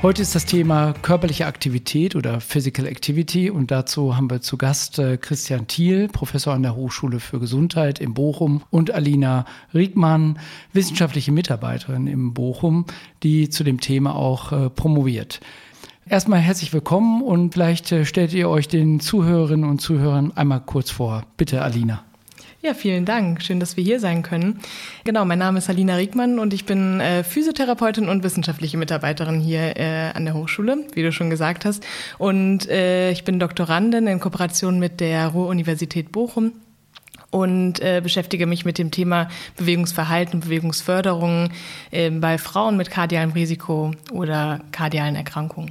Heute ist das Thema körperliche Aktivität oder Physical Activity und dazu haben wir zu Gast äh, Christian Thiel, Professor an der Hochschule für Gesundheit in Bochum und Alina Riegmann, wissenschaftliche Mitarbeiterin im Bochum, die zu dem Thema auch äh, promoviert. Erstmal herzlich willkommen und vielleicht äh, stellt ihr euch den Zuhörerinnen und Zuhörern einmal kurz vor. Bitte, Alina. Ja, vielen Dank. Schön, dass wir hier sein können. Genau, mein Name ist Alina Riegmann und ich bin äh, Physiotherapeutin und wissenschaftliche Mitarbeiterin hier äh, an der Hochschule, wie du schon gesagt hast. Und äh, ich bin Doktorandin in Kooperation mit der Ruhr-Universität Bochum und äh, beschäftige mich mit dem Thema Bewegungsverhalten Bewegungsförderung äh, bei Frauen mit kardialem Risiko oder kardialen Erkrankungen.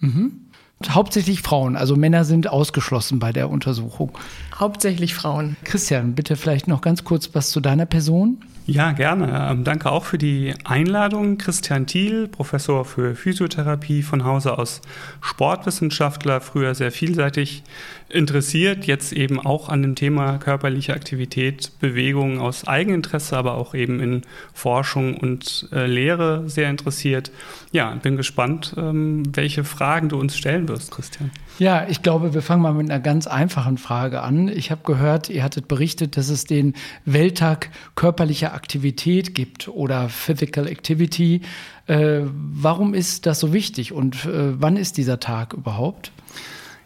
Mhm. Hauptsächlich Frauen, also Männer sind ausgeschlossen bei der Untersuchung. Hauptsächlich Frauen. Christian, bitte vielleicht noch ganz kurz was zu deiner Person. Ja, gerne. Ähm, danke auch für die Einladung. Christian Thiel, Professor für Physiotherapie von Hause aus Sportwissenschaftler, früher sehr vielseitig interessiert, jetzt eben auch an dem Thema körperliche Aktivität, Bewegung aus Eigeninteresse, aber auch eben in Forschung und äh, Lehre sehr interessiert. Ja, bin gespannt, ähm, welche Fragen du uns stellen wirst, Christian. Ja, ich glaube, wir fangen mal mit einer ganz einfachen Frage an. Ich habe gehört, ihr hattet berichtet, dass es den Welttag körperlicher Aktivität gibt oder Physical Activity. Äh, warum ist das so wichtig und äh, wann ist dieser Tag überhaupt?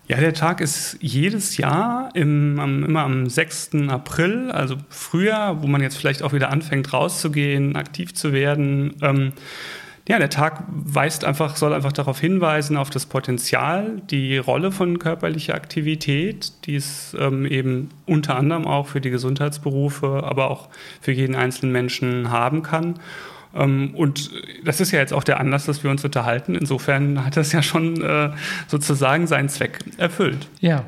Ja, der Tag ist jedes Jahr im, am, immer am 6. April, also Frühjahr, wo man jetzt vielleicht auch wieder anfängt rauszugehen, aktiv zu werden. Ähm, ja, der Tag weist einfach, soll einfach darauf hinweisen, auf das Potenzial, die Rolle von körperlicher Aktivität, die es ähm, eben unter anderem auch für die Gesundheitsberufe, aber auch für jeden einzelnen Menschen haben kann. Ähm, und das ist ja jetzt auch der Anlass, dass wir uns unterhalten. Insofern hat das ja schon äh, sozusagen seinen Zweck erfüllt. Ja.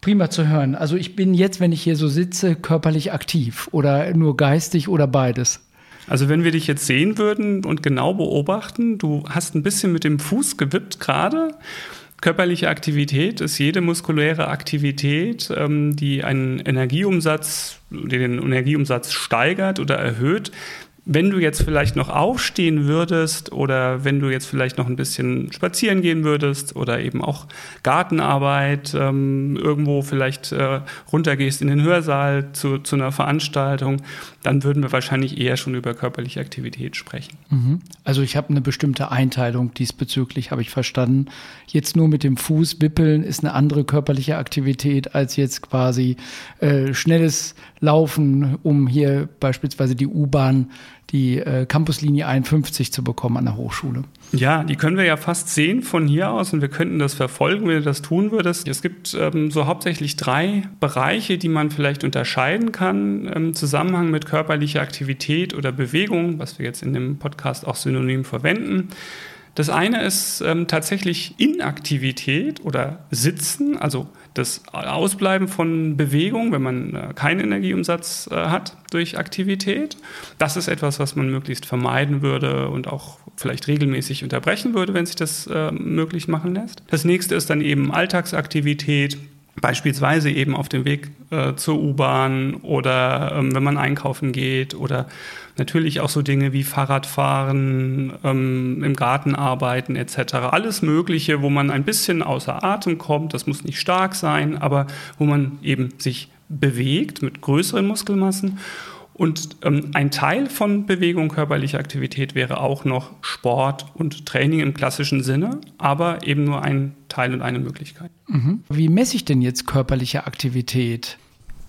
Prima zu hören. Also ich bin jetzt, wenn ich hier so sitze, körperlich aktiv oder nur geistig oder beides. Also wenn wir dich jetzt sehen würden und genau beobachten, du hast ein bisschen mit dem Fuß gewippt gerade. Körperliche Aktivität ist jede muskuläre Aktivität, ähm, die einen Energieumsatz, den Energieumsatz steigert oder erhöht, wenn du jetzt vielleicht noch aufstehen würdest oder wenn du jetzt vielleicht noch ein bisschen spazieren gehen würdest oder eben auch Gartenarbeit, ähm, irgendwo vielleicht äh, runtergehst in den Hörsaal zu, zu einer Veranstaltung, dann würden wir wahrscheinlich eher schon über körperliche Aktivität sprechen. Mhm. Also ich habe eine bestimmte Einteilung diesbezüglich, habe ich verstanden. Jetzt nur mit dem Fuß wippeln ist eine andere körperliche Aktivität als jetzt quasi äh, schnelles Laufen, um hier beispielsweise die U-Bahn die äh, Campuslinie 51 zu bekommen an der Hochschule. Ja, die können wir ja fast sehen von hier aus und wir könnten das verfolgen, wenn du das tun würdest. Es gibt ähm, so hauptsächlich drei Bereiche, die man vielleicht unterscheiden kann im Zusammenhang mit körperlicher Aktivität oder Bewegung, was wir jetzt in dem Podcast auch synonym verwenden. Das eine ist ähm, tatsächlich Inaktivität oder Sitzen, also das Ausbleiben von Bewegung, wenn man äh, keinen Energieumsatz äh, hat durch Aktivität. Das ist etwas, was man möglichst vermeiden würde und auch vielleicht regelmäßig unterbrechen würde, wenn sich das äh, möglich machen lässt. Das nächste ist dann eben Alltagsaktivität, Beispielsweise eben auf dem Weg äh, zur U-Bahn oder ähm, wenn man einkaufen geht oder natürlich auch so Dinge wie Fahrradfahren, ähm, im Garten arbeiten etc. Alles Mögliche, wo man ein bisschen außer Atem kommt. Das muss nicht stark sein, aber wo man eben sich bewegt mit größeren Muskelmassen und ähm, ein Teil von Bewegung, körperlicher Aktivität wäre auch noch Sport und Training im klassischen Sinne, aber eben nur ein Teil und eine Möglichkeit. Mhm. Wie messe ich denn jetzt körperliche Aktivität?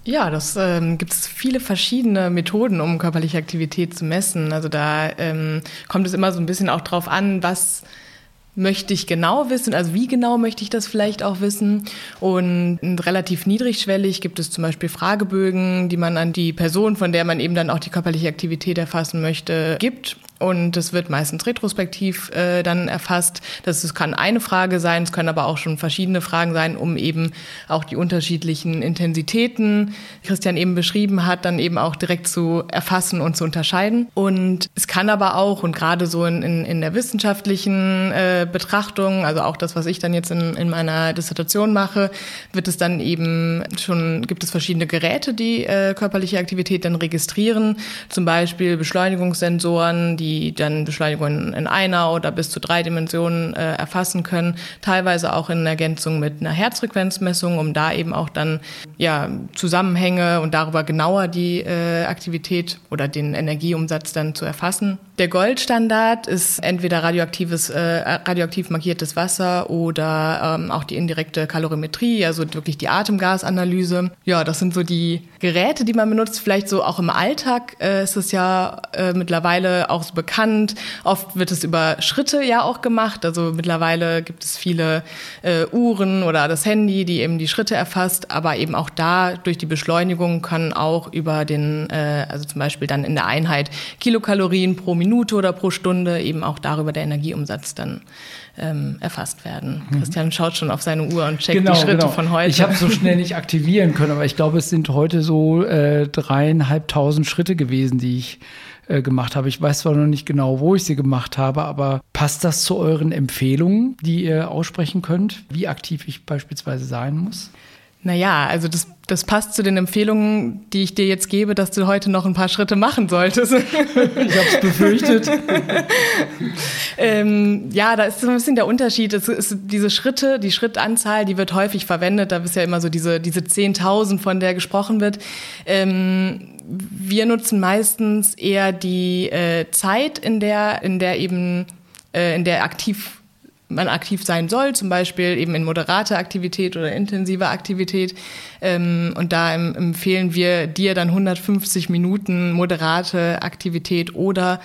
Ja, das ähm, gibt es viele verschiedene Methoden, um körperliche Aktivität zu messen. Also da ähm, kommt es immer so ein bisschen auch drauf an, was möchte ich genau wissen, also wie genau möchte ich das vielleicht auch wissen. Und relativ niedrigschwellig gibt es zum Beispiel Fragebögen, die man an die Person, von der man eben dann auch die körperliche Aktivität erfassen möchte, gibt. Und es wird meistens retrospektiv äh, dann erfasst. Das, das kann eine Frage sein, es können aber auch schon verschiedene Fragen sein, um eben auch die unterschiedlichen Intensitäten, Christian eben beschrieben hat, dann eben auch direkt zu erfassen und zu unterscheiden. Und es kann aber auch, und gerade so in, in, in der wissenschaftlichen äh, Betrachtung, also auch das, was ich dann jetzt in, in meiner Dissertation mache, wird es dann eben schon, gibt es verschiedene Geräte, die äh, körperliche Aktivität dann registrieren. Zum Beispiel Beschleunigungssensoren, die dann Beschleunigungen in einer oder bis zu drei Dimensionen äh, erfassen können. Teilweise auch in Ergänzung mit einer Herzfrequenzmessung, um da eben auch dann ja, Zusammenhänge und darüber genauer die äh, Aktivität oder den Energieumsatz dann zu erfassen. Der Goldstandard ist entweder radioaktives, äh, radioaktiv markiertes Wasser oder ähm, auch die indirekte Kalorimetrie, also wirklich die Atemgasanalyse. Ja, das sind so die Geräte, die man benutzt. Vielleicht so auch im Alltag äh, ist es ja äh, mittlerweile auch so bekannt. Oft wird es über Schritte ja auch gemacht. Also mittlerweile gibt es viele äh, Uhren oder das Handy, die eben die Schritte erfasst. Aber eben auch da durch die Beschleunigung kann auch über den, äh, also zum Beispiel dann in der Einheit Kilokalorien pro Minute oder pro Stunde eben auch darüber der Energieumsatz dann ähm, erfasst werden. Mhm. Christian schaut schon auf seine Uhr und checkt genau, die Schritte genau. von heute. Ich habe so schnell nicht aktivieren können, aber ich glaube, es sind heute so äh, dreieinhalbtausend Schritte gewesen, die ich äh, gemacht habe. Ich weiß zwar noch nicht genau, wo ich sie gemacht habe, aber passt das zu euren Empfehlungen, die ihr aussprechen könnt, wie aktiv ich beispielsweise sein muss? Naja, also das, das passt zu den Empfehlungen, die ich dir jetzt gebe, dass du heute noch ein paar Schritte machen solltest. ich habe es befürchtet. ähm, ja, da ist so ein bisschen der Unterschied. Es ist diese Schritte, die Schrittanzahl, die wird häufig verwendet. Da ist ja immer so diese, diese 10.000, von der gesprochen wird. Ähm, wir nutzen meistens eher die äh, Zeit, in der, in der eben, äh, in der aktiv man aktiv sein soll, zum Beispiel eben in moderater Aktivität oder intensiver Aktivität. Ähm, und da empfehlen wir dir dann 150 Minuten moderate Aktivität oder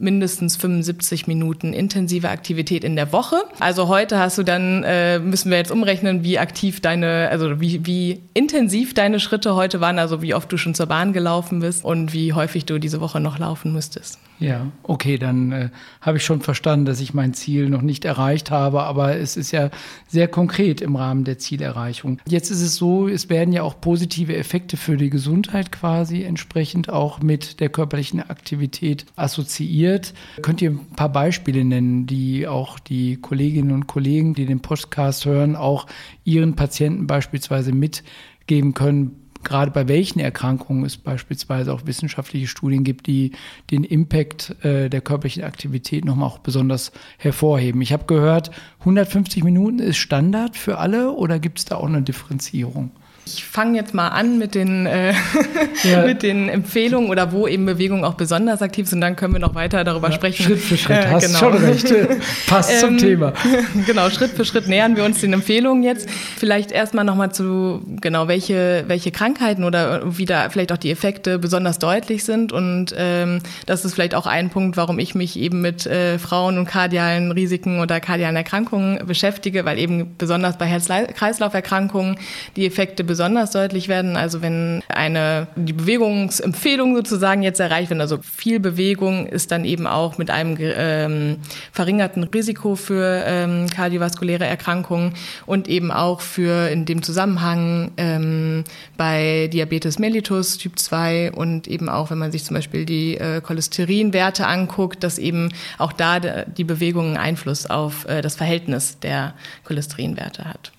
mindestens 75 Minuten intensive Aktivität in der Woche. Also heute hast du dann, äh, müssen wir jetzt umrechnen, wie aktiv deine, also wie, wie intensiv deine Schritte heute waren, also wie oft du schon zur Bahn gelaufen bist und wie häufig du diese Woche noch laufen müsstest. Ja, okay, dann äh, habe ich schon verstanden, dass ich mein Ziel noch nicht erreicht habe, aber es ist ja sehr konkret im Rahmen der Zielerreichung. Jetzt ist es so, es werden ja auch positive Effekte für die Gesundheit quasi entsprechend auch mit der körperlichen Aktivität assoziiert. Könnt ihr ein paar Beispiele nennen, die auch die Kolleginnen und Kollegen, die den Podcast hören, auch ihren Patienten beispielsweise mitgeben können, gerade bei welchen Erkrankungen es beispielsweise auch wissenschaftliche Studien gibt, die den Impact äh, der körperlichen Aktivität nochmal auch besonders hervorheben. Ich habe gehört, 150 Minuten ist Standard für alle oder gibt es da auch eine Differenzierung? Ich fange jetzt mal an mit den, äh, ja. mit den Empfehlungen oder wo eben Bewegungen auch besonders aktiv sind. Dann können wir noch weiter darüber ja, sprechen. Schritt für Schritt, äh, hast genau. schon recht. Passt ähm, zum Thema. Genau, Schritt für Schritt nähern wir uns den Empfehlungen jetzt. Vielleicht erstmal nochmal zu, genau, welche, welche Krankheiten oder wie da vielleicht auch die Effekte besonders deutlich sind. Und ähm, das ist vielleicht auch ein Punkt, warum ich mich eben mit äh, Frauen und kardialen Risiken oder kardialen Erkrankungen beschäftige, weil eben besonders bei Herz-Kreislauf-Erkrankungen die Effekte besonders deutlich werden. Also wenn eine, die Bewegungsempfehlung sozusagen jetzt erreicht wird, also viel Bewegung ist dann eben auch mit einem ähm, verringerten Risiko für ähm, kardiovaskuläre Erkrankungen und eben auch für in dem Zusammenhang ähm, bei Diabetes mellitus Typ 2 und eben auch, wenn man sich zum Beispiel die äh, Cholesterinwerte anguckt, dass eben auch da die Bewegung einen Einfluss auf äh, das Verhältnis der Cholesterinwerte hat.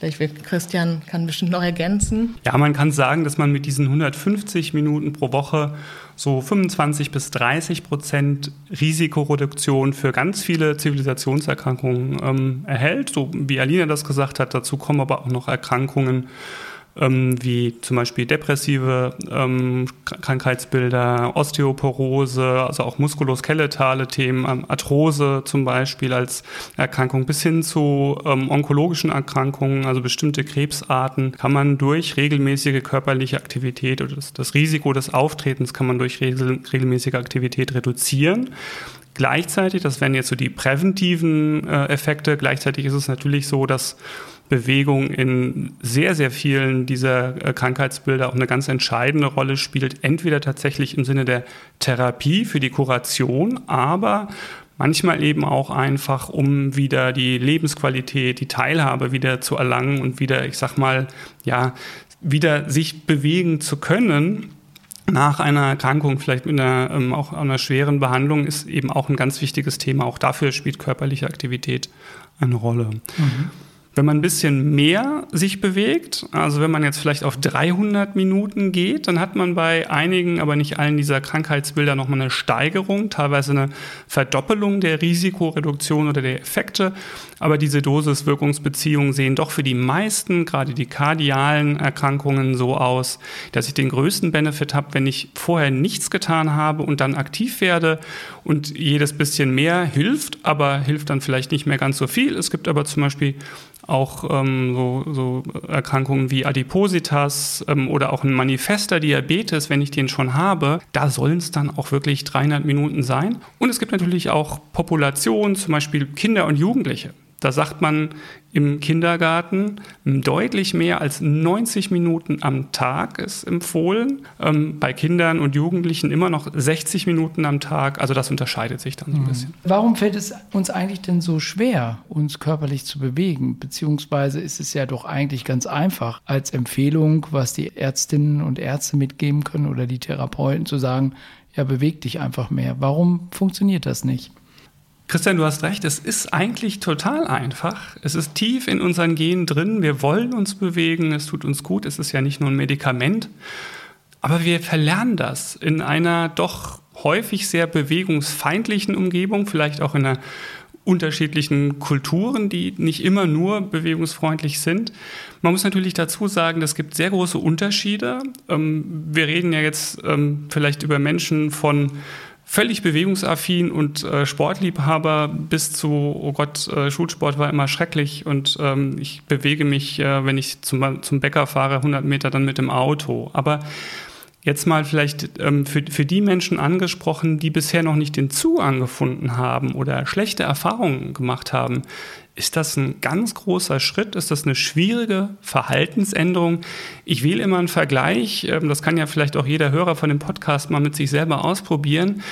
Vielleicht will Christian kann bestimmt noch ergänzen. Ja, man kann sagen, dass man mit diesen 150 Minuten pro Woche so 25 bis 30 Prozent Risikoreduktion für ganz viele Zivilisationserkrankungen ähm, erhält. So wie Alina das gesagt hat, dazu kommen aber auch noch Erkrankungen ähm, wie zum Beispiel depressive ähm, Krankheitsbilder, Osteoporose, also auch muskuloskeletale Themen, ähm, Arthrose zum Beispiel als Erkrankung bis hin zu ähm, onkologischen Erkrankungen, also bestimmte Krebsarten, kann man durch regelmäßige körperliche Aktivität oder das, das Risiko des Auftretens kann man durch regel, regelmäßige Aktivität reduzieren. Gleichzeitig, das wären jetzt so die präventiven äh, Effekte, gleichzeitig ist es natürlich so, dass Bewegung in sehr, sehr vielen dieser äh, Krankheitsbilder auch eine ganz entscheidende Rolle spielt. Entweder tatsächlich im Sinne der Therapie für die Kuration, aber manchmal eben auch einfach, um wieder die Lebensqualität, die Teilhabe wieder zu erlangen und wieder, ich sag mal, ja, wieder sich bewegen zu können nach einer Erkrankung, vielleicht mit einer, ähm, auch einer schweren Behandlung, ist eben auch ein ganz wichtiges Thema. Auch dafür spielt körperliche Aktivität eine Rolle. Mhm. Wenn man ein bisschen mehr sich bewegt, also wenn man jetzt vielleicht auf 300 Minuten geht, dann hat man bei einigen, aber nicht allen dieser Krankheitsbilder nochmal eine Steigerung, teilweise eine Verdoppelung der Risikoreduktion oder der Effekte. Aber diese Dosis-Wirkungsbeziehungen sehen doch für die meisten, gerade die kardialen Erkrankungen, so aus, dass ich den größten Benefit habe, wenn ich vorher nichts getan habe und dann aktiv werde. Und jedes bisschen mehr hilft, aber hilft dann vielleicht nicht mehr ganz so viel. Es gibt aber zum Beispiel auch ähm, so, so, Erkrankungen wie Adipositas ähm, oder auch ein manifester Diabetes, wenn ich den schon habe, da sollen es dann auch wirklich 300 Minuten sein. Und es gibt natürlich auch Populationen, zum Beispiel Kinder und Jugendliche. Da sagt man im Kindergarten deutlich mehr als 90 Minuten am Tag ist empfohlen. Ähm, bei Kindern und Jugendlichen immer noch 60 Minuten am Tag. Also das unterscheidet sich dann so ein mhm. bisschen. Warum fällt es uns eigentlich denn so schwer, uns körperlich zu bewegen? Beziehungsweise ist es ja doch eigentlich ganz einfach als Empfehlung, was die Ärztinnen und Ärzte mitgeben können oder die Therapeuten zu sagen, ja, beweg dich einfach mehr. Warum funktioniert das nicht? Christian, du hast recht, es ist eigentlich total einfach. Es ist tief in unseren Genen drin. Wir wollen uns bewegen, es tut uns gut, es ist ja nicht nur ein Medikament. Aber wir verlernen das in einer doch häufig sehr bewegungsfeindlichen Umgebung, vielleicht auch in einer unterschiedlichen Kulturen, die nicht immer nur bewegungsfreundlich sind. Man muss natürlich dazu sagen, es gibt sehr große Unterschiede. Ähm, wir reden ja jetzt ähm, vielleicht über Menschen von völlig bewegungsaffin und äh, Sportliebhaber bis zu, oh Gott, äh, Schulsport war immer schrecklich und ähm, ich bewege mich, äh, wenn ich zum, zum Bäcker fahre, 100 Meter dann mit dem Auto. Aber jetzt mal vielleicht ähm, für, für die Menschen angesprochen, die bisher noch nicht den Zugang gefunden haben oder schlechte Erfahrungen gemacht haben. Ist das ein ganz großer Schritt? Ist das eine schwierige Verhaltensänderung? Ich wähle immer einen Vergleich, ähm, das kann ja vielleicht auch jeder Hörer von dem Podcast mal mit sich selber ausprobieren.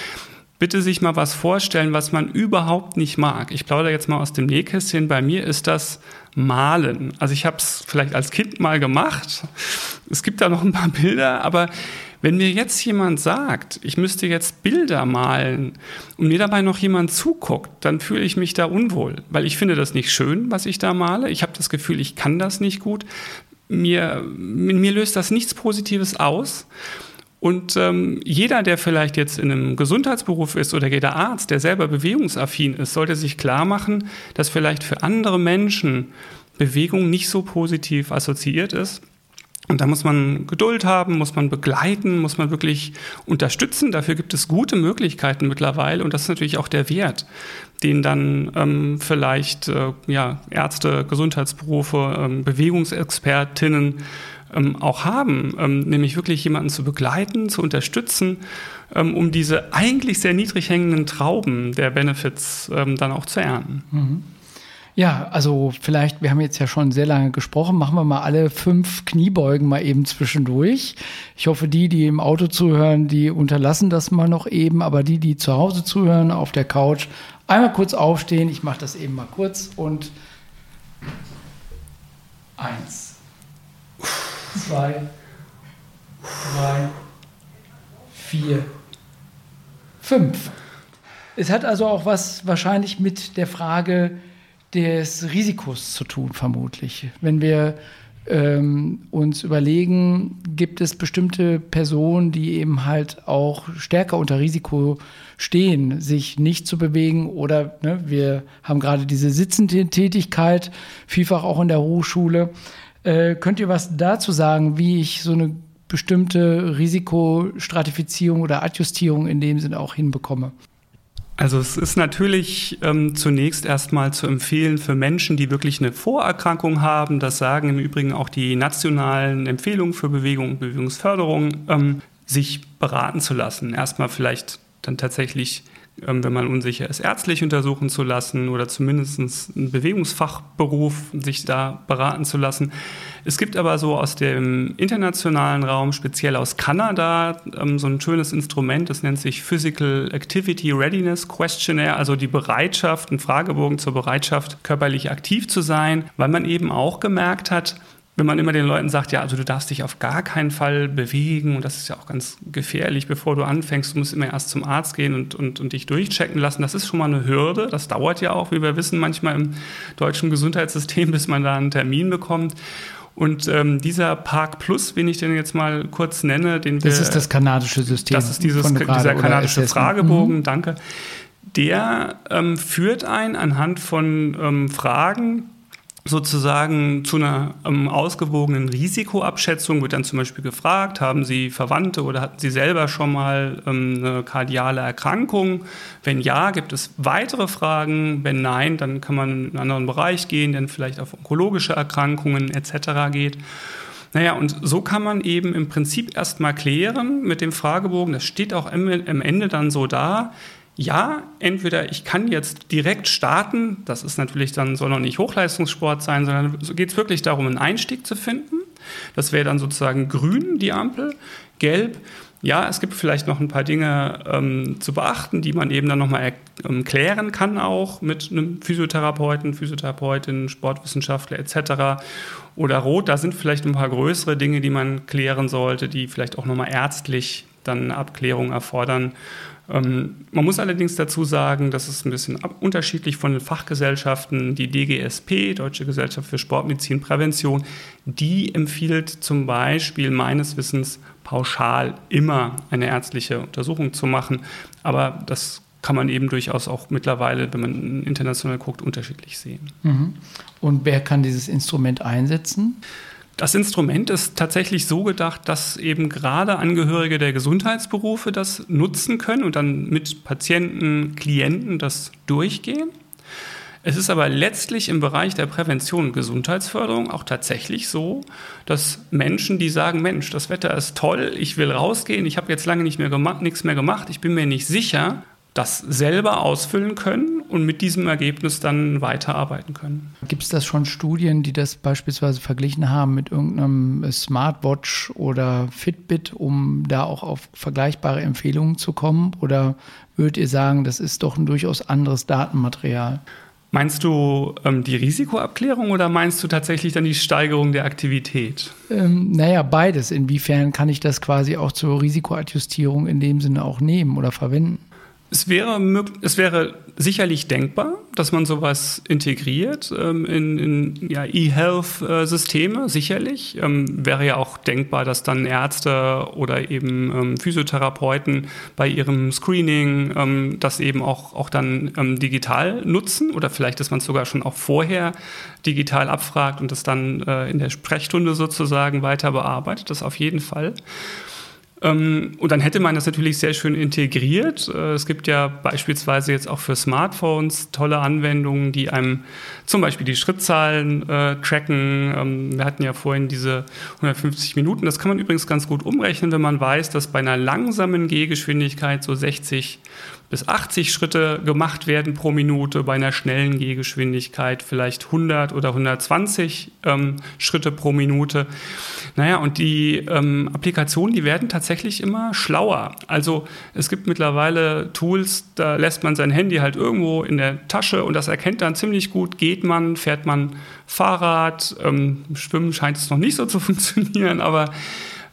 Bitte sich mal was vorstellen, was man überhaupt nicht mag. Ich plaudere jetzt mal aus dem Nähkästchen. Bei mir ist das Malen. Also ich habe es vielleicht als Kind mal gemacht. Es gibt da noch ein paar Bilder, aber wenn mir jetzt jemand sagt, ich müsste jetzt Bilder malen und mir dabei noch jemand zuguckt, dann fühle ich mich da unwohl, weil ich finde das nicht schön, was ich da male. Ich habe das Gefühl, ich kann das nicht gut. Mir, mir löst das nichts Positives aus. Und ähm, jeder, der vielleicht jetzt in einem Gesundheitsberuf ist oder jeder Arzt, der selber bewegungsaffin ist, sollte sich klar machen, dass vielleicht für andere Menschen Bewegung nicht so positiv assoziiert ist. Und da muss man Geduld haben, muss man begleiten, muss man wirklich unterstützen. Dafür gibt es gute Möglichkeiten mittlerweile und das ist natürlich auch der Wert, den dann ähm, vielleicht äh, ja, Ärzte, Gesundheitsberufe, ähm, Bewegungsexpertinnen ähm, auch haben, ähm, nämlich wirklich jemanden zu begleiten, zu unterstützen, ähm, um diese eigentlich sehr niedrig hängenden Trauben der Benefits ähm, dann auch zu ernten. Mhm. Ja, also vielleicht, wir haben jetzt ja schon sehr lange gesprochen, machen wir mal alle fünf Kniebeugen mal eben zwischendurch. Ich hoffe, die, die im Auto zuhören, die unterlassen das mal noch eben, aber die, die zu Hause zuhören, auf der Couch, einmal kurz aufstehen. Ich mache das eben mal kurz und eins, zwei, drei, vier, fünf. Es hat also auch was wahrscheinlich mit der Frage, des Risikos zu tun, vermutlich. Wenn wir ähm, uns überlegen, gibt es bestimmte Personen, die eben halt auch stärker unter Risiko stehen, sich nicht zu bewegen oder ne, wir haben gerade diese sitzende Tätigkeit, vielfach auch in der Hochschule. Äh, könnt ihr was dazu sagen, wie ich so eine bestimmte Risikostratifizierung oder Adjustierung in dem Sinne auch hinbekomme? Also es ist natürlich ähm, zunächst erstmal zu empfehlen für Menschen, die wirklich eine Vorerkrankung haben, das sagen im Übrigen auch die nationalen Empfehlungen für Bewegung und Bewegungsförderung, ähm, sich beraten zu lassen. Erstmal vielleicht dann tatsächlich wenn man unsicher ist, ärztlich untersuchen zu lassen oder zumindest einen Bewegungsfachberuf sich da beraten zu lassen. Es gibt aber so aus dem internationalen Raum, speziell aus Kanada, ähm, so ein schönes Instrument, das nennt sich Physical Activity Readiness Questionnaire, also die Bereitschaft, ein Fragebogen zur Bereitschaft, körperlich aktiv zu sein, weil man eben auch gemerkt hat, wenn man immer den Leuten sagt, ja, also du darfst dich auf gar keinen Fall bewegen und das ist ja auch ganz gefährlich, bevor du anfängst, du musst immer erst zum Arzt gehen und, und, und dich durchchecken lassen. Das ist schon mal eine Hürde. Das dauert ja auch, wie wir wissen, manchmal im deutschen Gesundheitssystem, bis man da einen Termin bekommt. Und ähm, dieser Park Plus, den ich den jetzt mal kurz nenne, den Das wir, ist das kanadische System. Das ist dieses, dieser kanadische Fragebogen, mhm. danke. Der ähm, führt ein anhand von ähm, Fragen, sozusagen zu einer ähm, ausgewogenen Risikoabschätzung wird dann zum Beispiel gefragt, haben Sie Verwandte oder hatten Sie selber schon mal ähm, eine kardiale Erkrankung? Wenn ja, gibt es weitere Fragen. Wenn nein, dann kann man in einen anderen Bereich gehen, der vielleicht auf onkologische Erkrankungen etc. geht. Naja, und so kann man eben im Prinzip erstmal klären mit dem Fragebogen, das steht auch am Ende dann so da, ja, entweder ich kann jetzt direkt starten, das ist natürlich dann, soll noch nicht Hochleistungssport sein, sondern geht es wirklich darum, einen Einstieg zu finden. Das wäre dann sozusagen grün, die Ampel, gelb. Ja, es gibt vielleicht noch ein paar Dinge ähm, zu beachten, die man eben dann nochmal ähm, klären kann, auch mit einem Physiotherapeuten, Physiotherapeutin, Sportwissenschaftler etc. Oder rot, da sind vielleicht ein paar größere Dinge, die man klären sollte, die vielleicht auch nochmal ärztlich dann eine Abklärung erfordern. Ähm, man muss allerdings dazu sagen, das ist ein bisschen unterschiedlich von den Fachgesellschaften. Die DGSP, Deutsche Gesellschaft für Sportmedizin Prävention, die empfiehlt zum Beispiel meines Wissens pauschal immer eine ärztliche Untersuchung zu machen. Aber das kann man eben durchaus auch mittlerweile, wenn man international guckt, unterschiedlich sehen. Mhm. Und wer kann dieses Instrument einsetzen? Das Instrument ist tatsächlich so gedacht, dass eben gerade Angehörige der Gesundheitsberufe das nutzen können und dann mit Patienten, Klienten das durchgehen. Es ist aber letztlich im Bereich der Prävention und Gesundheitsförderung auch tatsächlich so, dass Menschen, die sagen, Mensch, das Wetter ist toll, ich will rausgehen, ich habe jetzt lange nicht mehr gemacht, nichts mehr gemacht, ich bin mir nicht sicher, das selber ausfüllen können und mit diesem Ergebnis dann weiterarbeiten können. Gibt es das schon Studien, die das beispielsweise verglichen haben mit irgendeinem Smartwatch oder Fitbit, um da auch auf vergleichbare Empfehlungen zu kommen? Oder würdet ihr sagen, das ist doch ein durchaus anderes Datenmaterial? Meinst du ähm, die Risikoabklärung oder meinst du tatsächlich dann die Steigerung der Aktivität? Ähm, naja, beides. Inwiefern kann ich das quasi auch zur Risikoadjustierung in dem Sinne auch nehmen oder verwenden? Es wäre, es wäre sicherlich denkbar, dass man sowas integriert ähm, in, in ja, E-Health-Systeme, sicherlich. Ähm, wäre ja auch denkbar, dass dann Ärzte oder eben ähm, Physiotherapeuten bei ihrem Screening ähm, das eben auch, auch dann ähm, digital nutzen oder vielleicht, dass man es sogar schon auch vorher digital abfragt und das dann äh, in der Sprechstunde sozusagen weiter bearbeitet. Das auf jeden Fall. Ähm, und dann hätte man das natürlich sehr schön integriert. Äh, es gibt ja beispielsweise jetzt auch für Smartphones tolle Anwendungen, die einem zum Beispiel die Schrittzahlen äh, tracken. Ähm, wir hatten ja vorhin diese 150 Minuten. Das kann man übrigens ganz gut umrechnen, wenn man weiß, dass bei einer langsamen Gehgeschwindigkeit so 60 bis 80 Schritte gemacht werden pro Minute, bei einer schnellen Gehgeschwindigkeit vielleicht 100 oder 120 ähm, Schritte pro Minute. Naja, und die ähm, Applikationen, die werden tatsächlich immer schlauer. Also es gibt mittlerweile Tools, da lässt man sein Handy halt irgendwo in der Tasche und das erkennt dann ziemlich gut, geht man, fährt man Fahrrad, ähm, Schwimmen scheint es noch nicht so zu funktionieren, aber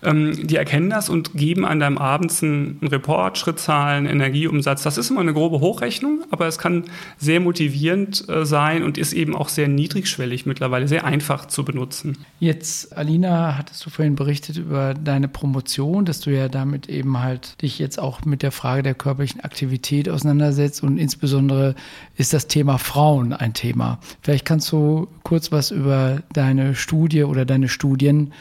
ähm, die erkennen das und geben an deinem abends einen Report, Schrittzahlen, Energieumsatz. Das ist immer eine grobe Hochrechnung, aber es kann sehr motivierend äh, sein und ist eben auch sehr niedrigschwellig mittlerweile, sehr einfach zu benutzen. Jetzt, Alina, hattest du vorhin berichtet über deine Promotion, dass du ja damit eben halt dich jetzt auch mit der Frage der körperlichen Aktivität auseinandersetzt und insbesondere ist das Thema Frauen ein Thema. Vielleicht kannst du kurz was über deine Studie oder deine Studien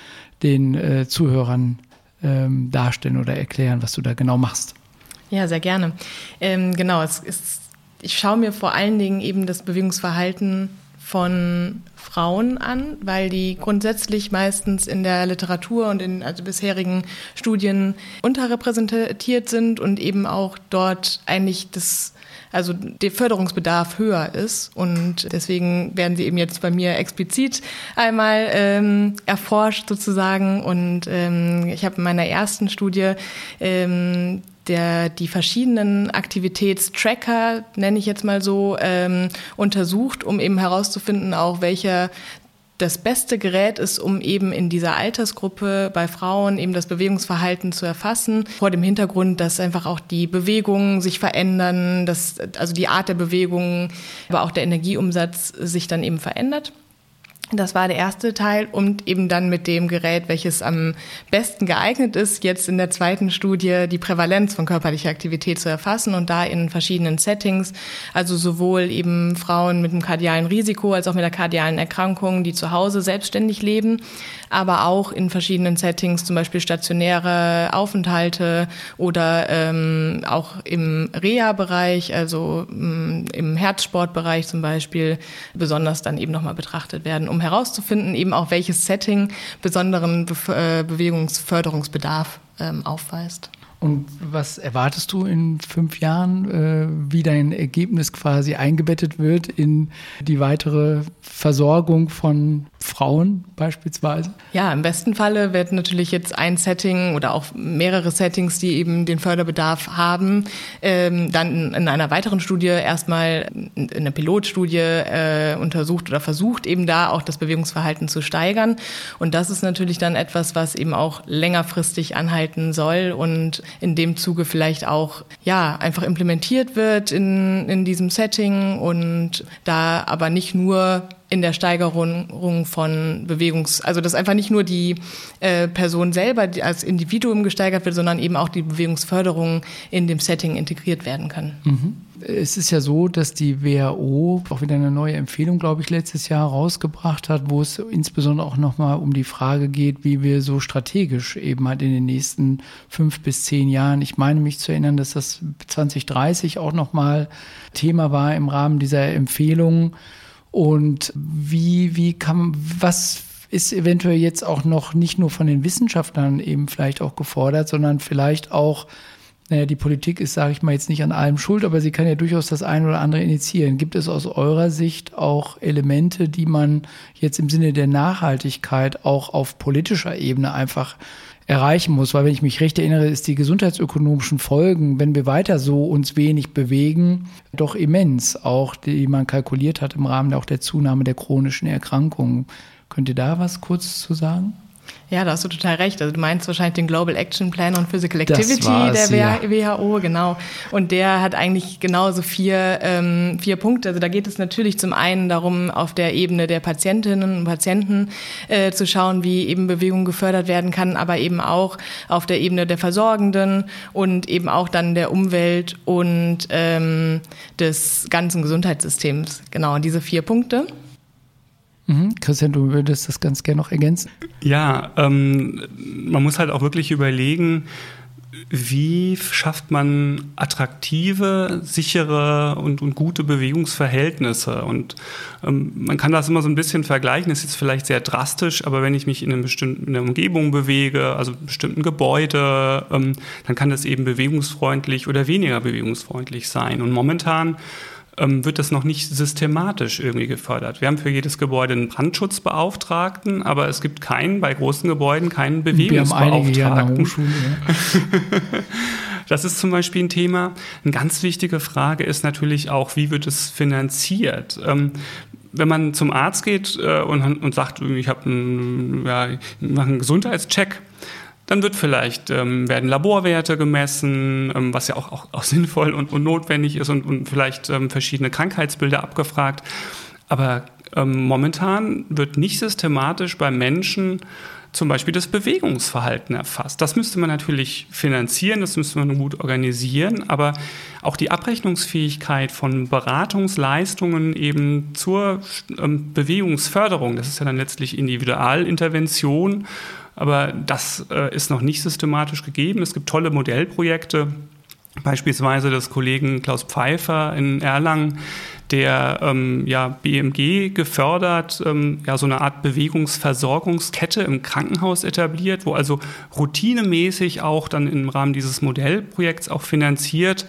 den äh, Zuhörern ähm, darstellen oder erklären, was du da genau machst. Ja, sehr gerne. Ähm, genau, es ist, ich schaue mir vor allen Dingen eben das Bewegungsverhalten von Frauen an, weil die grundsätzlich meistens in der Literatur und in also bisherigen Studien unterrepräsentiert sind und eben auch dort eigentlich das also der Förderungsbedarf höher ist. Und deswegen werden sie eben jetzt bei mir explizit einmal ähm, erforscht sozusagen. Und ähm, ich habe in meiner ersten Studie ähm, der die verschiedenen Aktivitätstracker, nenne ich jetzt mal so, ähm, untersucht, um eben herauszufinden, auch welcher das beste Gerät ist, um eben in dieser Altersgruppe bei Frauen eben das Bewegungsverhalten zu erfassen, vor dem Hintergrund, dass einfach auch die Bewegungen sich verändern, dass also die Art der Bewegungen, aber auch der Energieumsatz sich dann eben verändert. Das war der erste Teil und eben dann mit dem Gerät, welches am besten geeignet ist, jetzt in der zweiten Studie die Prävalenz von körperlicher Aktivität zu erfassen und da in verschiedenen Settings, also sowohl eben Frauen mit einem kardialen Risiko als auch mit der kardialen Erkrankung, die zu Hause selbstständig leben, aber auch in verschiedenen Settings, zum Beispiel stationäre Aufenthalte oder ähm, auch im Reha-Bereich, also ähm, im Herzsportbereich zum Beispiel, besonders dann eben nochmal betrachtet werden, um herauszufinden, eben auch welches Setting besonderen Be äh, Bewegungsförderungsbedarf ähm, aufweist. Und was erwartest du in fünf Jahren, äh, wie dein Ergebnis quasi eingebettet wird in die weitere Versorgung von Frauen beispielsweise? Ja, im besten Falle wird natürlich jetzt ein Setting oder auch mehrere Settings, die eben den Förderbedarf haben, ähm, dann in einer weiteren Studie erstmal in einer Pilotstudie äh, untersucht oder versucht, eben da auch das Bewegungsverhalten zu steigern. Und das ist natürlich dann etwas, was eben auch längerfristig anhalten soll und in dem Zuge vielleicht auch ja einfach implementiert wird in, in diesem Setting und da aber nicht nur in der Steigerung von Bewegungs, also dass einfach nicht nur die äh, Person selber als Individuum gesteigert wird, sondern eben auch die Bewegungsförderung in dem Setting integriert werden kann. Mhm. Es ist ja so, dass die WHO auch wieder eine neue Empfehlung, glaube ich, letztes Jahr rausgebracht hat, wo es insbesondere auch nochmal um die Frage geht, wie wir so strategisch eben halt in den nächsten fünf bis zehn Jahren, ich meine mich zu erinnern, dass das 2030 auch nochmal Thema war im Rahmen dieser Empfehlung. Und wie, wie kann, was ist eventuell jetzt auch noch nicht nur von den Wissenschaftlern eben vielleicht auch gefordert, sondern vielleicht auch naja, die Politik ist, sage ich mal, jetzt nicht an allem schuld, aber sie kann ja durchaus das eine oder andere initiieren. Gibt es aus eurer Sicht auch Elemente, die man jetzt im Sinne der Nachhaltigkeit auch auf politischer Ebene einfach erreichen muss? Weil wenn ich mich recht erinnere, ist die gesundheitsökonomischen Folgen, wenn wir weiter so uns wenig bewegen, doch immens, auch die man kalkuliert hat im Rahmen auch der Zunahme der chronischen Erkrankungen. Könnt ihr da was kurz zu sagen? Ja, da hast du total recht. Also du meinst wahrscheinlich den Global Action Plan on Physical Activity der ja. WHO, genau. Und der hat eigentlich genauso vier, ähm, vier Punkte. Also da geht es natürlich zum einen darum, auf der Ebene der Patientinnen und Patienten äh, zu schauen, wie eben Bewegung gefördert werden kann, aber eben auch auf der Ebene der Versorgenden und eben auch dann der Umwelt und ähm, des ganzen Gesundheitssystems. Genau, diese vier Punkte. Mhm. Christian, du würdest das ganz gerne noch ergänzen. Ja, ähm, man muss halt auch wirklich überlegen, wie schafft man attraktive, sichere und, und gute Bewegungsverhältnisse? Und ähm, man kann das immer so ein bisschen vergleichen, das ist vielleicht sehr drastisch, aber wenn ich mich in einer bestimmten Umgebung bewege, also einem bestimmten Gebäude, ähm, dann kann das eben bewegungsfreundlich oder weniger bewegungsfreundlich sein. Und momentan ähm, wird das noch nicht systematisch irgendwie gefördert. Wir haben für jedes Gebäude einen Brandschutzbeauftragten, aber es gibt keinen, bei großen Gebäuden, keinen Bewegungsbeauftragten. Wir haben einige hier Hochschule, ja. Das ist zum Beispiel ein Thema. Eine ganz wichtige Frage ist natürlich auch, wie wird es finanziert? Ähm, wenn man zum Arzt geht äh, und, und sagt, ich habe einen, ja, einen Gesundheitscheck, dann wird vielleicht, ähm, werden Laborwerte gemessen, ähm, was ja auch, auch, auch sinnvoll und, und, notwendig ist und, und vielleicht ähm, verschiedene Krankheitsbilder abgefragt. Aber ähm, momentan wird nicht systematisch bei Menschen zum Beispiel das Bewegungsverhalten erfasst. Das müsste man natürlich finanzieren, das müsste man gut organisieren, aber auch die Abrechnungsfähigkeit von Beratungsleistungen eben zur ähm, Bewegungsförderung, das ist ja dann letztlich Individualintervention, aber das äh, ist noch nicht systematisch gegeben. Es gibt tolle Modellprojekte, beispielsweise des Kollegen Klaus Pfeiffer in Erlangen, der ähm, ja, BMG gefördert, ähm, ja, so eine Art Bewegungsversorgungskette im Krankenhaus etabliert, wo also routinemäßig auch dann im Rahmen dieses Modellprojekts auch finanziert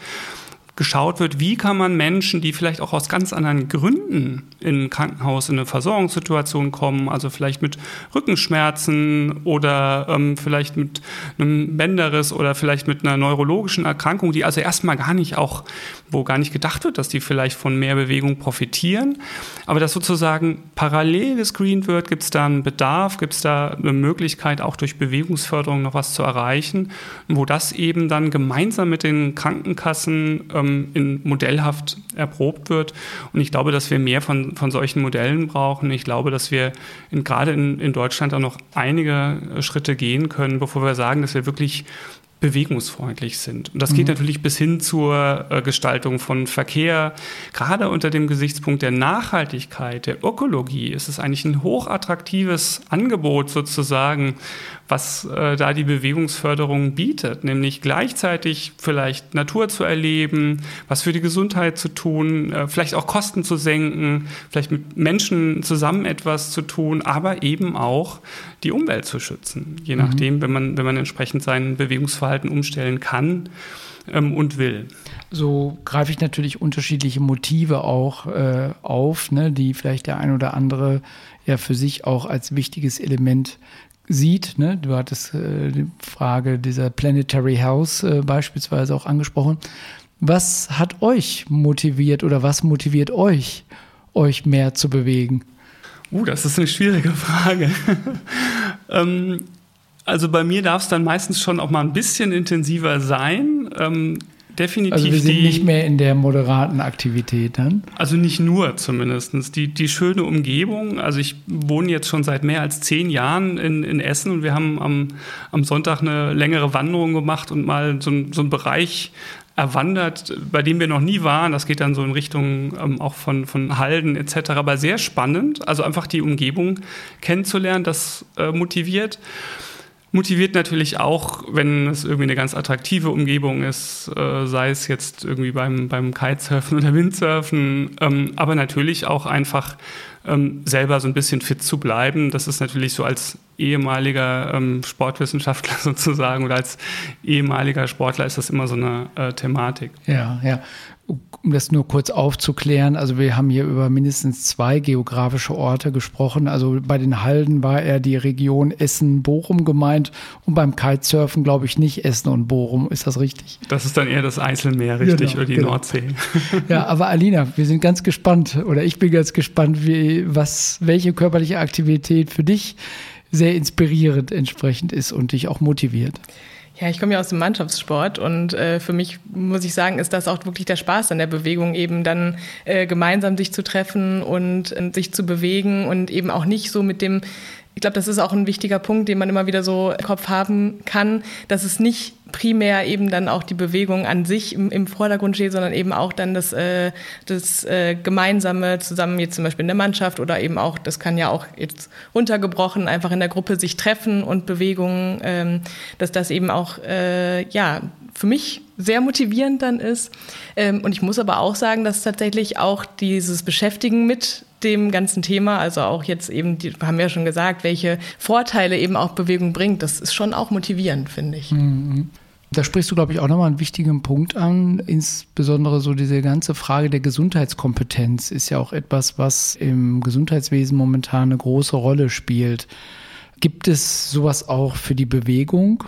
geschaut wird, wie kann man Menschen, die vielleicht auch aus ganz anderen Gründen in ein Krankenhaus in eine Versorgungssituation kommen, also vielleicht mit Rückenschmerzen oder ähm, vielleicht mit einem Bänderriss oder vielleicht mit einer neurologischen Erkrankung, die also erstmal gar nicht auch, wo gar nicht gedacht wird, dass die vielleicht von mehr Bewegung profitieren, aber dass sozusagen parallel gescreent wird, gibt es da einen Bedarf, gibt es da eine Möglichkeit, auch durch Bewegungsförderung noch was zu erreichen, wo das eben dann gemeinsam mit den Krankenkassen ähm, ähm, in modellhaft erprobt wird. Und ich glaube, dass wir mehr von, von solchen Modellen brauchen. Ich glaube, dass wir in, gerade in, in Deutschland auch noch einige Schritte gehen können, bevor wir sagen, dass wir wirklich bewegungsfreundlich sind. Und das geht mhm. natürlich bis hin zur äh, Gestaltung von Verkehr. Gerade unter dem Gesichtspunkt der Nachhaltigkeit, der Ökologie ist es eigentlich ein hochattraktives Angebot sozusagen, was äh, da die Bewegungsförderung bietet, nämlich gleichzeitig vielleicht Natur zu erleben, was für die Gesundheit zu tun, äh, vielleicht auch Kosten zu senken, vielleicht mit Menschen zusammen etwas zu tun, aber eben auch die Umwelt zu schützen, je mhm. nachdem, wenn man, wenn man entsprechend sein Bewegungsverhalten umstellen kann ähm, und will. So greife ich natürlich unterschiedliche Motive auch äh, auf, ne, die vielleicht der ein oder andere ja für sich auch als wichtiges Element sieht. Ne? Du hattest äh, die Frage dieser Planetary House äh, beispielsweise auch angesprochen. Was hat euch motiviert oder was motiviert euch, euch mehr zu bewegen? Uh, das ist eine schwierige Frage. ähm, also bei mir darf es dann meistens schon auch mal ein bisschen intensiver sein. Ähm, definitiv. Also wir sind die, nicht mehr in der moderaten Aktivität dann? Also nicht nur zumindest. Die, die schöne Umgebung, also ich wohne jetzt schon seit mehr als zehn Jahren in, in Essen und wir haben am, am Sonntag eine längere Wanderung gemacht und mal so, so einen Bereich erwandert, bei dem wir noch nie waren. Das geht dann so in Richtung ähm, auch von, von Halden etc. Aber sehr spannend, also einfach die Umgebung kennenzulernen, das äh, motiviert motiviert natürlich auch, wenn es irgendwie eine ganz attraktive Umgebung ist, äh, sei es jetzt irgendwie beim, beim Kitesurfen oder Windsurfen, ähm, aber natürlich auch einfach ähm, selber so ein bisschen fit zu bleiben. Das ist natürlich so als ehemaliger ähm, Sportwissenschaftler sozusagen oder als ehemaliger Sportler ist das immer so eine äh, Thematik. Ja, ja um das nur kurz aufzuklären, also wir haben hier über mindestens zwei geografische Orte gesprochen. Also bei den Halden war eher die Region Essen-Bochum gemeint und beim Kitesurfen glaube ich nicht Essen und Bochum. Ist das richtig? Das ist dann eher das Eiselmeer, richtig, genau, oder die genau. Nordsee. Ja, aber Alina, wir sind ganz gespannt oder ich bin ganz gespannt, wie, was, welche körperliche Aktivität für dich sehr inspirierend entsprechend ist und dich auch motiviert. Ja, ich komme ja aus dem Mannschaftssport und äh, für mich muss ich sagen, ist das auch wirklich der Spaß an der Bewegung, eben dann äh, gemeinsam sich zu treffen und äh, sich zu bewegen und eben auch nicht so mit dem ich glaube, das ist auch ein wichtiger Punkt, den man immer wieder so im Kopf haben kann, dass es nicht primär eben dann auch die Bewegung an sich im, im Vordergrund steht, sondern eben auch dann das, äh, das äh, gemeinsame zusammen jetzt zum Beispiel in der Mannschaft oder eben auch, das kann ja auch jetzt runtergebrochen, einfach in der Gruppe sich treffen und Bewegungen, ähm, dass das eben auch äh, ja für mich sehr motivierend dann ist. Ähm, und ich muss aber auch sagen, dass tatsächlich auch dieses Beschäftigen mit dem ganzen Thema, also auch jetzt eben, die haben ja schon gesagt, welche Vorteile eben auch Bewegung bringt, das ist schon auch motivierend, finde ich. Mhm. Da sprichst du, glaube ich, auch nochmal einen wichtigen Punkt an. Insbesondere so diese ganze Frage der Gesundheitskompetenz ist ja auch etwas, was im Gesundheitswesen momentan eine große Rolle spielt. Gibt es sowas auch für die Bewegung?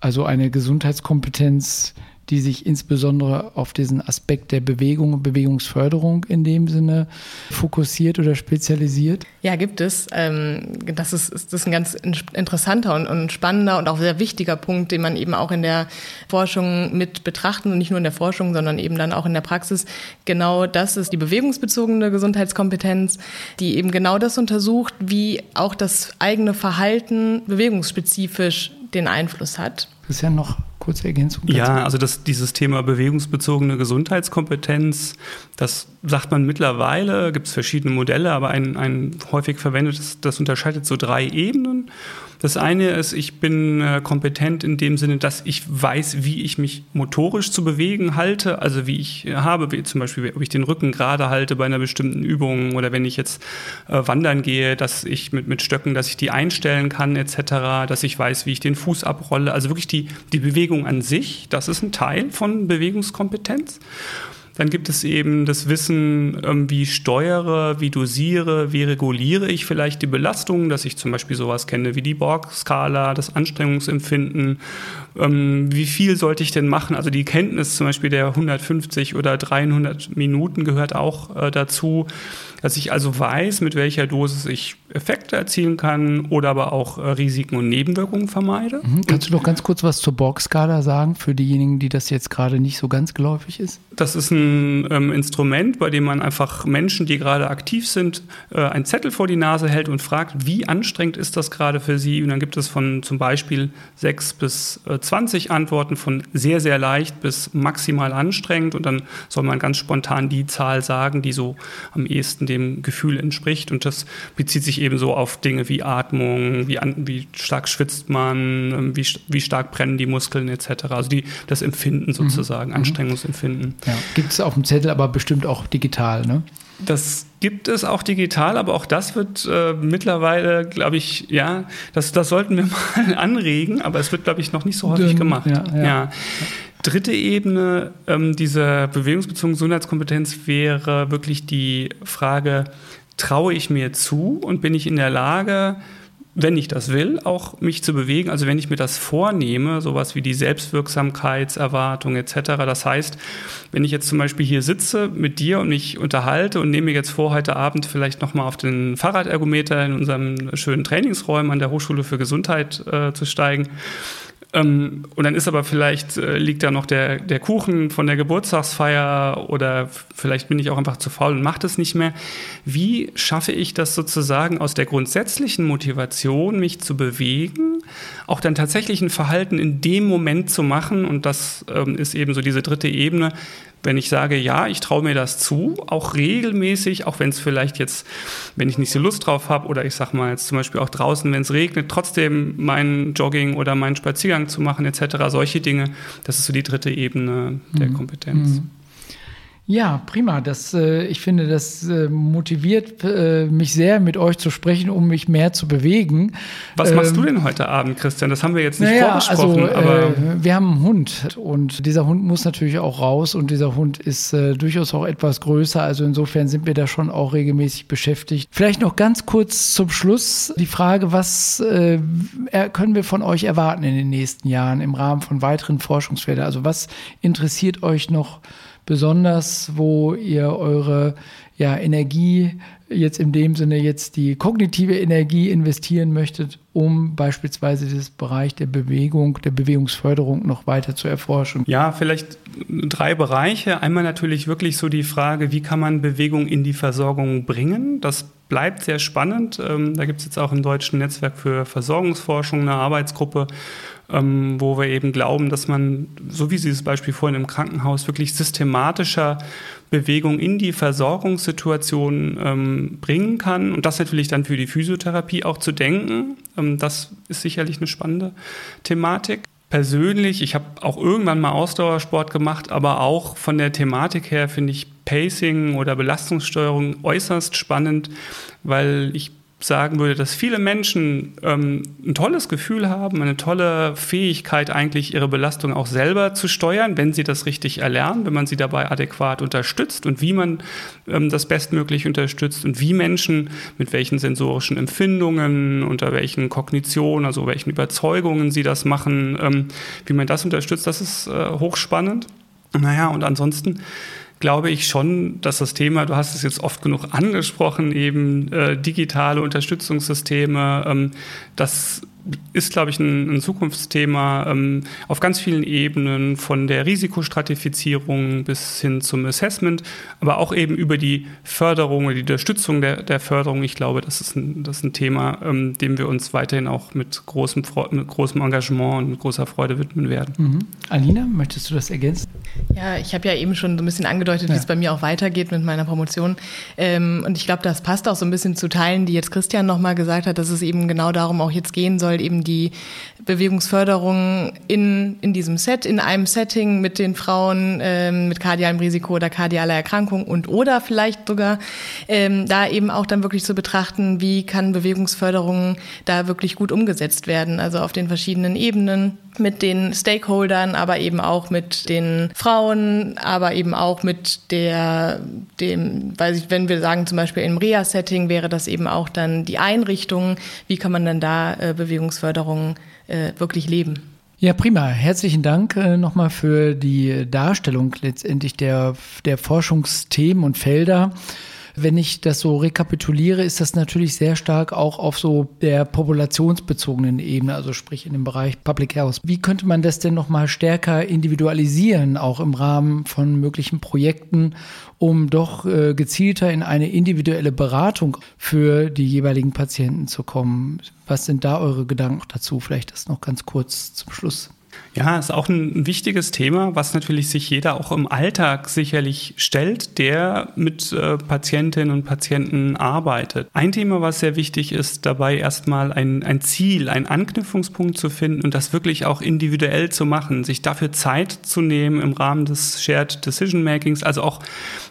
Also eine Gesundheitskompetenz, die sich insbesondere auf diesen Aspekt der Bewegung und Bewegungsförderung in dem Sinne fokussiert oder spezialisiert? Ja, gibt es. Ähm, das ist, ein ganz interessanter und, spannender und auch sehr wichtiger Punkt, den man eben auch in der Forschung mit betrachten und nicht nur in der Forschung, sondern eben dann auch in der Praxis. Genau das ist die bewegungsbezogene Gesundheitskompetenz, die eben genau das untersucht, wie auch das eigene Verhalten bewegungsspezifisch den Einfluss hat. Christian, noch kurze Ergänzung? Dazu? Ja, also das, dieses Thema bewegungsbezogene Gesundheitskompetenz, das sagt man mittlerweile, gibt es verschiedene Modelle, aber ein, ein häufig verwendetes, das unterscheidet so drei Ebenen. Das eine ist, ich bin äh, kompetent in dem Sinne, dass ich weiß, wie ich mich motorisch zu bewegen halte, also wie ich habe, wie zum Beispiel, ob ich den Rücken gerade halte bei einer bestimmten Übung oder wenn ich jetzt äh, wandern gehe, dass ich mit, mit Stöcken, dass ich die einstellen kann etc., dass ich weiß, wie ich den Fuß abrolle. Also wirklich die, die Bewegung an sich, das ist ein Teil von Bewegungskompetenz. Dann gibt es eben das Wissen, ähm, wie steuere, wie dosiere, wie reguliere ich vielleicht die Belastung, dass ich zum Beispiel sowas kenne wie die Borg-Skala, das Anstrengungsempfinden. Ähm, wie viel sollte ich denn machen? Also die Kenntnis zum Beispiel der 150 oder 300 Minuten gehört auch äh, dazu dass ich also weiß, mit welcher Dosis ich Effekte erzielen kann oder aber auch äh, Risiken und Nebenwirkungen vermeide. Mhm. Kannst du noch ganz kurz was zur Borg-Skala sagen, für diejenigen, die das jetzt gerade nicht so ganz geläufig ist? Das ist ein ähm, Instrument, bei dem man einfach Menschen, die gerade aktiv sind, äh, einen Zettel vor die Nase hält und fragt, wie anstrengend ist das gerade für sie? Und dann gibt es von zum Beispiel sechs bis äh, 20 Antworten von sehr, sehr leicht bis maximal anstrengend. Und dann soll man ganz spontan die Zahl sagen, die so am ehesten dem Gefühl entspricht. Und das bezieht sich eben so auf Dinge wie Atmung, wie, an, wie stark schwitzt man, ähm, wie, wie stark brennen die Muskeln etc. Also die, das Empfinden sozusagen, mhm. Anstrengungsempfinden. Ja. Gibt es auf dem Zettel aber bestimmt auch digital, ne? Das gibt es auch digital, aber auch das wird äh, mittlerweile, glaube ich, ja, das, das sollten wir mal anregen, aber es wird, glaube ich, noch nicht so häufig gemacht. Ja, ja. ja. Dritte Ebene ähm, dieser bewegungsbezogenen Gesundheitskompetenz wäre wirklich die Frage, traue ich mir zu und bin ich in der Lage, wenn ich das will, auch mich zu bewegen. Also wenn ich mir das vornehme, sowas wie die Selbstwirksamkeitserwartung etc. Das heißt, wenn ich jetzt zum Beispiel hier sitze mit dir und mich unterhalte und nehme jetzt vor, heute Abend vielleicht nochmal auf den Fahrradergometer in unserem schönen Trainingsräumen an der Hochschule für Gesundheit äh, zu steigen, ähm, und dann ist aber vielleicht, äh, liegt da noch der, der Kuchen von der Geburtstagsfeier oder vielleicht bin ich auch einfach zu faul und mache das nicht mehr. Wie schaffe ich das sozusagen aus der grundsätzlichen Motivation, mich zu bewegen, auch dann tatsächlich ein Verhalten in dem Moment zu machen? Und das ähm, ist eben so diese dritte Ebene wenn ich sage, ja, ich traue mir das zu, auch regelmäßig, auch wenn es vielleicht jetzt, wenn ich nicht so Lust drauf habe oder ich sage mal jetzt zum Beispiel auch draußen, wenn es regnet, trotzdem meinen Jogging oder meinen Spaziergang zu machen etc., solche Dinge, das ist so die dritte Ebene der mhm. Kompetenz. Mhm. Ja, prima. Das, äh, ich finde, das äh, motiviert äh, mich sehr, mit euch zu sprechen, um mich mehr zu bewegen. Was machst du ähm, denn heute Abend, Christian? Das haben wir jetzt nicht naja, vorgesprochen. Also, aber äh, wir haben einen Hund und dieser Hund muss natürlich auch raus und dieser Hund ist äh, durchaus auch etwas größer. Also insofern sind wir da schon auch regelmäßig beschäftigt. Vielleicht noch ganz kurz zum Schluss die Frage, was äh, können wir von euch erwarten in den nächsten Jahren im Rahmen von weiteren Forschungsfeldern? Also was interessiert euch noch? Besonders, wo ihr eure ja, Energie jetzt in dem Sinne jetzt die kognitive Energie investieren möchtet, um beispielsweise dieses Bereich der Bewegung, der Bewegungsförderung noch weiter zu erforschen? Ja, vielleicht drei Bereiche. Einmal natürlich wirklich so die Frage, wie kann man Bewegung in die Versorgung bringen? Das bleibt sehr spannend. Ähm, da gibt es jetzt auch im Deutschen Netzwerk für Versorgungsforschung eine Arbeitsgruppe, ähm, wo wir eben glauben, dass man, so wie Sie das Beispiel vorhin im Krankenhaus, wirklich systematischer Bewegung in die Versorgungssituation ähm, bringen kann und das natürlich dann für die Physiotherapie auch zu denken. Ähm, das ist sicherlich eine spannende Thematik. Persönlich, ich habe auch irgendwann mal Ausdauersport gemacht, aber auch von der Thematik her finde ich Pacing oder Belastungssteuerung äußerst spannend, weil ich sagen würde, dass viele Menschen ähm, ein tolles Gefühl haben, eine tolle Fähigkeit eigentlich ihre Belastung auch selber zu steuern, wenn sie das richtig erlernen, wenn man sie dabei adäquat unterstützt und wie man ähm, das bestmöglich unterstützt und wie Menschen mit welchen sensorischen Empfindungen, unter welchen Kognitionen, also welchen Überzeugungen sie das machen, ähm, wie man das unterstützt, das ist äh, hochspannend. Naja, und ansonsten glaube ich schon, dass das Thema, du hast es jetzt oft genug angesprochen, eben äh, digitale Unterstützungssysteme, ähm, das ist, glaube ich, ein, ein Zukunftsthema ähm, auf ganz vielen Ebenen, von der Risikostratifizierung bis hin zum Assessment, aber auch eben über die Förderung oder die Unterstützung der, der Förderung. Ich glaube, das ist ein, das ist ein Thema, ähm, dem wir uns weiterhin auch mit großem, mit großem Engagement und mit großer Freude widmen werden. Mhm. Alina, möchtest du das ergänzen? Ja, ich habe ja eben schon so ein bisschen angedeutet, ja. wie es bei mir auch weitergeht mit meiner Promotion. Ähm, und ich glaube, das passt auch so ein bisschen zu Teilen, die jetzt Christian nochmal gesagt hat, dass es eben genau darum auch jetzt gehen soll, soll eben die Bewegungsförderung in, in diesem Set, in einem Setting mit den Frauen ähm, mit kardialem Risiko oder kardialer Erkrankung und oder vielleicht sogar ähm, da eben auch dann wirklich zu betrachten, wie kann Bewegungsförderung da wirklich gut umgesetzt werden, also auf den verschiedenen Ebenen mit den Stakeholdern, aber eben auch mit den Frauen, aber eben auch mit der, dem, weiß ich, wenn wir sagen zum Beispiel im Reha-Setting wäre das eben auch dann die Einrichtung, wie kann man dann da äh, Bewegungsförderung äh, wirklich leben. Ja, prima. Herzlichen Dank äh, nochmal für die Darstellung letztendlich der, der Forschungsthemen und Felder. Wenn ich das so rekapituliere, ist das natürlich sehr stark auch auf so der populationsbezogenen Ebene, also sprich in dem Bereich Public Health. Wie könnte man das denn nochmal stärker individualisieren, auch im Rahmen von möglichen Projekten, um doch äh, gezielter in eine individuelle Beratung für die jeweiligen Patienten zu kommen? Was sind da eure Gedanken dazu? Vielleicht das noch ganz kurz zum Schluss. Ja, ist auch ein wichtiges Thema, was natürlich sich jeder auch im Alltag sicherlich stellt, der mit äh, Patientinnen und Patienten arbeitet. Ein Thema, was sehr wichtig ist, dabei erstmal ein, ein Ziel, einen Anknüpfungspunkt zu finden und das wirklich auch individuell zu machen, sich dafür Zeit zu nehmen im Rahmen des Shared Decision Makings, also auch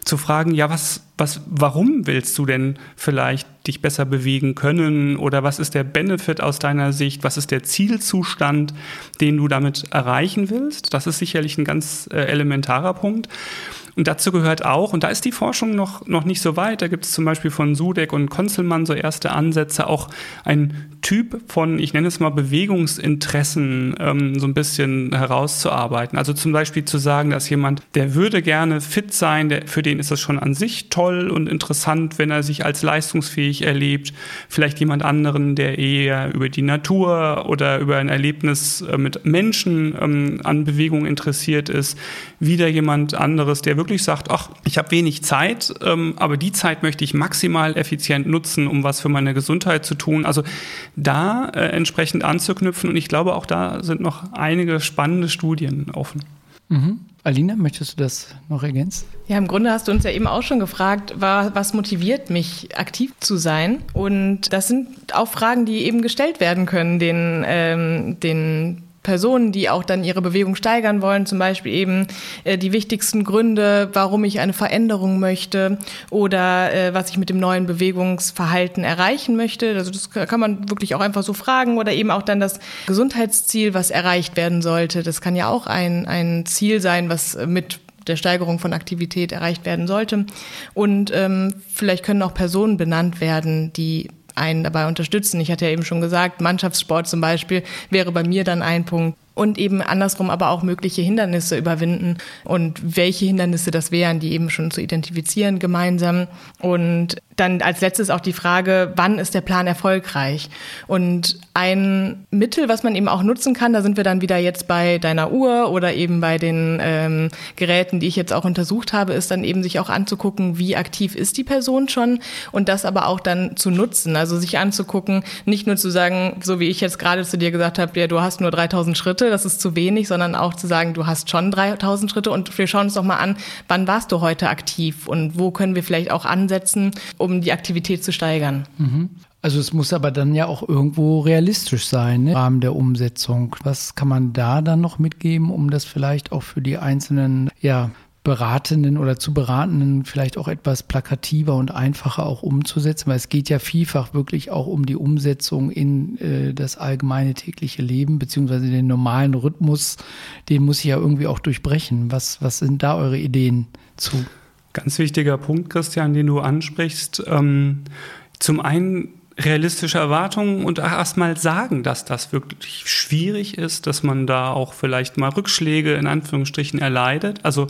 zu fragen, ja, was, was, warum willst du denn vielleicht dich besser bewegen können oder was ist der Benefit aus deiner Sicht, was ist der Zielzustand, den du damit erreichen willst? Das ist sicherlich ein ganz äh, elementarer Punkt. Und dazu gehört auch, und da ist die Forschung noch, noch nicht so weit, da gibt es zum Beispiel von Sudeck und Konzelmann so erste Ansätze, auch ein Typ von, ich nenne es mal Bewegungsinteressen ähm, so ein bisschen herauszuarbeiten. Also zum Beispiel zu sagen, dass jemand, der würde gerne fit sein, der, für den ist das schon an sich toll und interessant, wenn er sich als leistungsfähig erlebt. Vielleicht jemand anderen, der eher über die Natur oder über ein Erlebnis äh, mit Menschen ähm, an Bewegung interessiert ist. Wieder jemand anderes, der wirklich sagt, ach, ich habe wenig Zeit, ähm, aber die Zeit möchte ich maximal effizient nutzen, um was für meine Gesundheit zu tun. Also da äh, entsprechend anzuknüpfen und ich glaube, auch da sind noch einige spannende Studien offen. Mhm. Alina, möchtest du das noch ergänzen? Ja, im Grunde hast du uns ja eben auch schon gefragt, was motiviert mich, aktiv zu sein? Und das sind auch Fragen, die eben gestellt werden können, den, ähm, den Personen, die auch dann ihre Bewegung steigern wollen, zum Beispiel eben äh, die wichtigsten Gründe, warum ich eine Veränderung möchte oder äh, was ich mit dem neuen Bewegungsverhalten erreichen möchte. Also das kann man wirklich auch einfach so fragen oder eben auch dann das Gesundheitsziel, was erreicht werden sollte. Das kann ja auch ein, ein Ziel sein, was mit der Steigerung von Aktivität erreicht werden sollte. Und ähm, vielleicht können auch Personen benannt werden, die einen dabei unterstützen. Ich hatte ja eben schon gesagt, Mannschaftssport zum Beispiel wäre bei mir dann ein Punkt und eben andersrum aber auch mögliche Hindernisse überwinden und welche Hindernisse das wären, die eben schon zu identifizieren gemeinsam. Und dann als letztes auch die Frage, wann ist der Plan erfolgreich? Und ein Mittel, was man eben auch nutzen kann, da sind wir dann wieder jetzt bei deiner Uhr oder eben bei den ähm, Geräten, die ich jetzt auch untersucht habe, ist dann eben sich auch anzugucken, wie aktiv ist die Person schon und das aber auch dann zu nutzen. Also sich anzugucken, nicht nur zu sagen, so wie ich jetzt gerade zu dir gesagt habe, ja, du hast nur 3000 Schritte, das ist zu wenig, sondern auch zu sagen, du hast schon 3000 Schritte und wir schauen uns doch mal an, wann warst du heute aktiv und wo können wir vielleicht auch ansetzen, um die Aktivität zu steigern. Mhm. Also es muss aber dann ja auch irgendwo realistisch sein ne? im Rahmen der Umsetzung. Was kann man da dann noch mitgeben, um das vielleicht auch für die einzelnen ja, Beratenden oder zu Beratenden vielleicht auch etwas plakativer und einfacher auch umzusetzen, weil es geht ja vielfach wirklich auch um die Umsetzung in äh, das allgemeine tägliche Leben, beziehungsweise den normalen Rhythmus, den muss ich ja irgendwie auch durchbrechen. Was, was sind da eure Ideen zu? Ganz wichtiger Punkt, Christian, den du ansprichst. Ähm, zum einen realistische Erwartungen und erstmal sagen, dass das wirklich schwierig ist, dass man da auch vielleicht mal Rückschläge in Anführungsstrichen erleidet. Also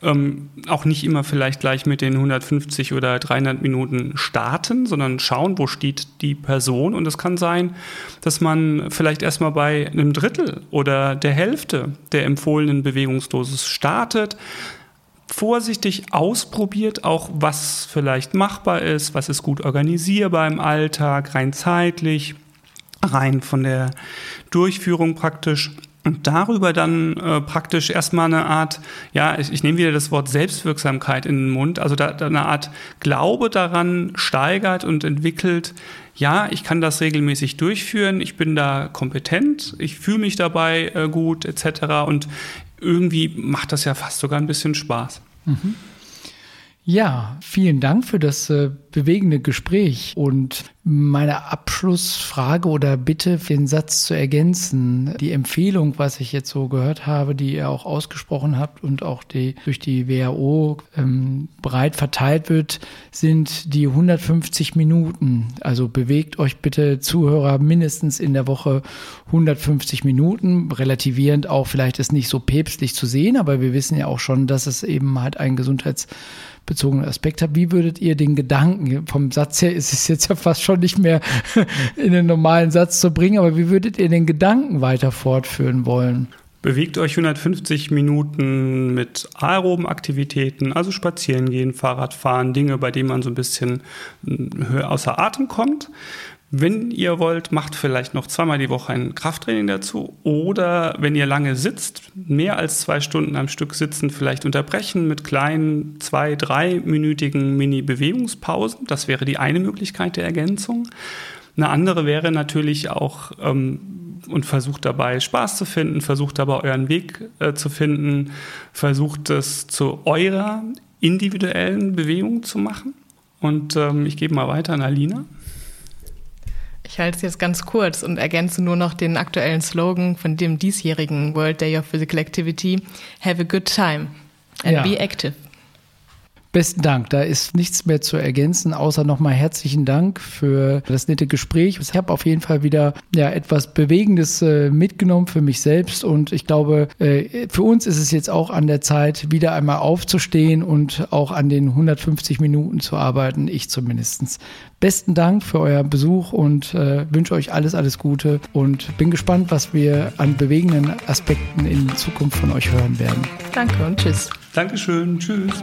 ähm, auch nicht immer vielleicht gleich mit den 150 oder 300 Minuten starten, sondern schauen, wo steht die Person. Und es kann sein, dass man vielleicht erstmal bei einem Drittel oder der Hälfte der empfohlenen Bewegungsdosis startet vorsichtig ausprobiert, auch was vielleicht machbar ist, was ist gut organisierbar im Alltag, rein zeitlich, rein von der Durchführung praktisch. Und darüber dann äh, praktisch erstmal eine Art, ja, ich, ich nehme wieder das Wort Selbstwirksamkeit in den Mund, also da, da eine Art Glaube daran steigert und entwickelt, ja, ich kann das regelmäßig durchführen, ich bin da kompetent, ich fühle mich dabei äh, gut etc. Und irgendwie macht das ja fast sogar ein bisschen Spaß. Mhm. Ja, vielen Dank für das äh, bewegende Gespräch und meine Abschlussfrage oder Bitte, den Satz zu ergänzen. Die Empfehlung, was ich jetzt so gehört habe, die ihr auch ausgesprochen habt und auch die durch die WHO ähm, breit verteilt wird, sind die 150 Minuten. Also bewegt euch bitte Zuhörer mindestens in der Woche 150 Minuten, relativierend auch, vielleicht ist nicht so päpstlich zu sehen, aber wir wissen ja auch schon, dass es eben halt ein gesundheitsbezogener Aspekt hat. Wie würdet ihr den Gedanken, vom Satz her ist es jetzt ja fast schon nicht mehr in den normalen Satz zu bringen, aber wie würdet ihr den Gedanken weiter fortführen wollen? Bewegt euch 150 Minuten mit aeroben Aktivitäten, also spazieren gehen, Fahrrad fahren, Dinge, bei denen man so ein bisschen äh, außer Atem kommt. Wenn ihr wollt, macht vielleicht noch zweimal die Woche ein Krafttraining dazu. Oder wenn ihr lange sitzt, mehr als zwei Stunden am Stück sitzen, vielleicht unterbrechen mit kleinen zwei-, dreiminütigen Mini-Bewegungspausen. Das wäre die eine Möglichkeit der Ergänzung. Eine andere wäre natürlich auch, ähm, und versucht dabei Spaß zu finden, versucht dabei euren Weg äh, zu finden, versucht es zu eurer individuellen Bewegung zu machen. Und ähm, ich gebe mal weiter an Alina. Ich halte es jetzt ganz kurz und ergänze nur noch den aktuellen Slogan von dem diesjährigen World Day of Physical Activity. Have a good time and ja. be active. Besten Dank. Da ist nichts mehr zu ergänzen, außer nochmal herzlichen Dank für das nette Gespräch. Ich habe auf jeden Fall wieder ja, etwas Bewegendes äh, mitgenommen für mich selbst und ich glaube, äh, für uns ist es jetzt auch an der Zeit, wieder einmal aufzustehen und auch an den 150 Minuten zu arbeiten, ich zumindest. Besten Dank für euren Besuch und äh, wünsche euch alles, alles Gute und bin gespannt, was wir an bewegenden Aspekten in Zukunft von euch hören werden. Danke und tschüss. Dankeschön, tschüss.